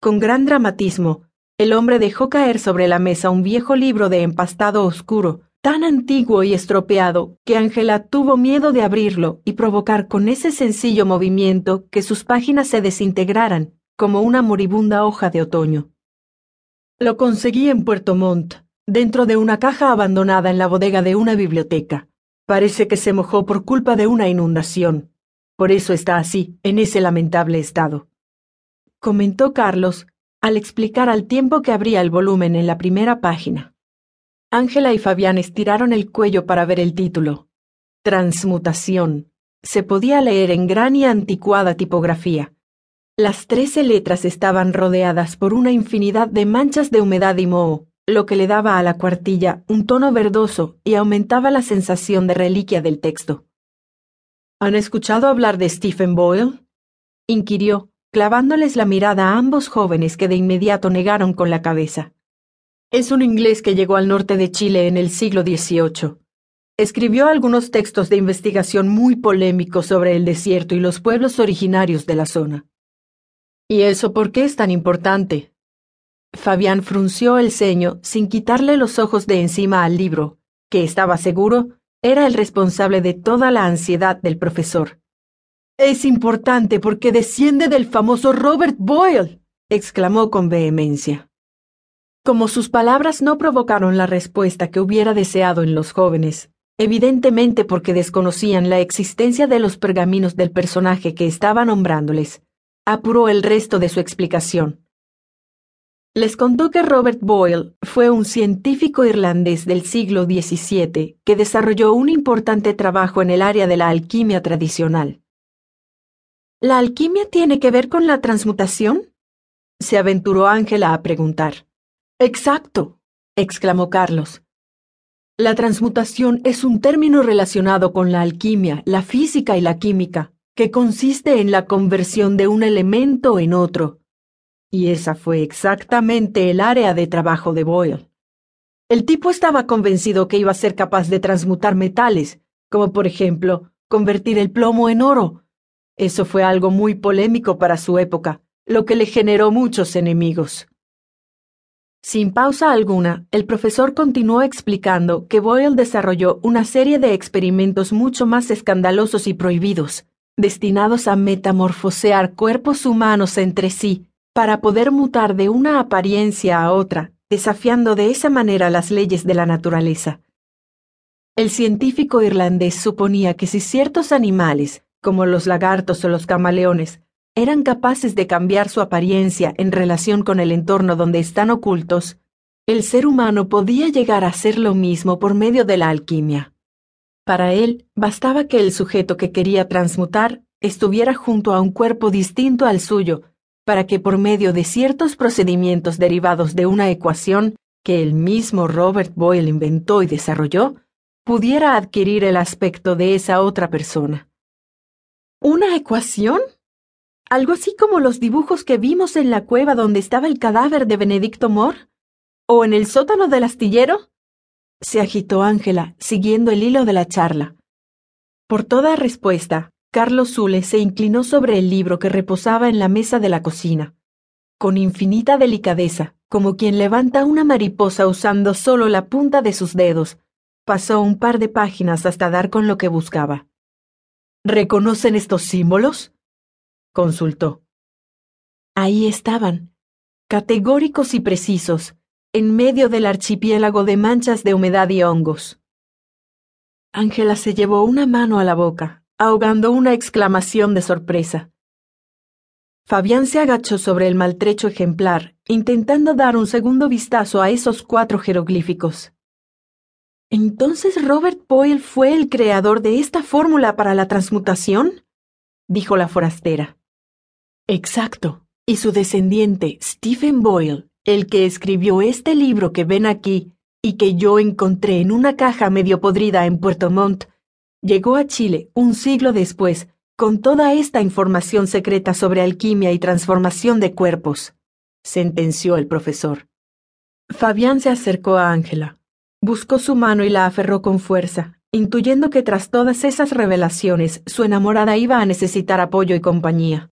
con gran dramatismo, el hombre dejó caer sobre la mesa un viejo libro de empastado oscuro, tan antiguo y estropeado que Ángela tuvo miedo de abrirlo y provocar con ese sencillo movimiento que sus páginas se desintegraran como una moribunda hoja de otoño. Lo conseguí en Puerto Montt, dentro de una caja abandonada en la bodega de una biblioteca. Parece que se mojó por culpa de una inundación. Por eso está así, en ese lamentable estado. Comentó Carlos, al explicar al tiempo que abría el volumen en la primera página. Ángela y Fabián estiraron el cuello para ver el título. Transmutación. Se podía leer en gran y anticuada tipografía. Las trece letras estaban rodeadas por una infinidad de manchas de humedad y moho, lo que le daba a la cuartilla un tono verdoso y aumentaba la sensación de reliquia del texto. ¿Han escuchado hablar de Stephen Boyle? inquirió, clavándoles la mirada a ambos jóvenes que de inmediato negaron con la cabeza. Es un inglés que llegó al norte de Chile en el siglo XVIII. Escribió algunos textos de investigación muy polémicos sobre el desierto y los pueblos originarios de la zona. ¿Y eso por qué es tan importante? Fabián frunció el ceño sin quitarle los ojos de encima al libro, que estaba seguro era el responsable de toda la ansiedad del profesor. Es importante porque desciende del famoso Robert Boyle, exclamó con vehemencia. Como sus palabras no provocaron la respuesta que hubiera deseado en los jóvenes, evidentemente porque desconocían la existencia de los pergaminos del personaje que estaba nombrándoles, apuró el resto de su explicación. Les contó que Robert Boyle fue un científico irlandés del siglo XVII que desarrolló un importante trabajo en el área de la alquimia tradicional. ¿La alquimia tiene que ver con la transmutación? se aventuró Ángela a preguntar. Exacto, exclamó Carlos. La transmutación es un término relacionado con la alquimia, la física y la química, que consiste en la conversión de un elemento en otro. Y esa fue exactamente el área de trabajo de Boyle. El tipo estaba convencido que iba a ser capaz de transmutar metales, como por ejemplo convertir el plomo en oro, eso fue algo muy polémico para su época, lo que le generó muchos enemigos. Sin pausa alguna, el profesor continuó explicando que Boyle desarrolló una serie de experimentos mucho más escandalosos y prohibidos, destinados a metamorfosear cuerpos humanos entre sí, para poder mutar de una apariencia a otra, desafiando de esa manera las leyes de la naturaleza. El científico irlandés suponía que si ciertos animales, como los lagartos o los camaleones, eran capaces de cambiar su apariencia en relación con el entorno donde están ocultos, el ser humano podía llegar a hacer lo mismo por medio de la alquimia. Para él, bastaba que el sujeto que quería transmutar estuviera junto a un cuerpo distinto al suyo, para que por medio de ciertos procedimientos derivados de una ecuación que el mismo Robert Boyle inventó y desarrolló, pudiera adquirir el aspecto de esa otra persona. ¿Una ecuación? ¿Algo así como los dibujos que vimos en la cueva donde estaba el cadáver de Benedicto Moore? ¿O en el sótano del astillero? Se agitó Ángela, siguiendo el hilo de la charla. Por toda respuesta, Carlos Zule se inclinó sobre el libro que reposaba en la mesa de la cocina. Con infinita delicadeza, como quien levanta una mariposa usando solo la punta de sus dedos, pasó un par de páginas hasta dar con lo que buscaba. ¿Reconocen estos símbolos? consultó. Ahí estaban, categóricos y precisos, en medio del archipiélago de manchas de humedad y hongos. Ángela se llevó una mano a la boca, ahogando una exclamación de sorpresa. Fabián se agachó sobre el maltrecho ejemplar, intentando dar un segundo vistazo a esos cuatro jeroglíficos. ¿Entonces Robert Boyle fue el creador de esta fórmula para la transmutación? dijo la forastera. Exacto. Y su descendiente, Stephen Boyle, el que escribió este libro que ven aquí y que yo encontré en una caja medio podrida en Puerto Montt, llegó a Chile un siglo después con toda esta información secreta sobre alquimia y transformación de cuerpos, sentenció el profesor. Fabián se acercó a Ángela. Buscó su mano y la aferró con fuerza, intuyendo que tras todas esas revelaciones su enamorada iba a necesitar apoyo y compañía.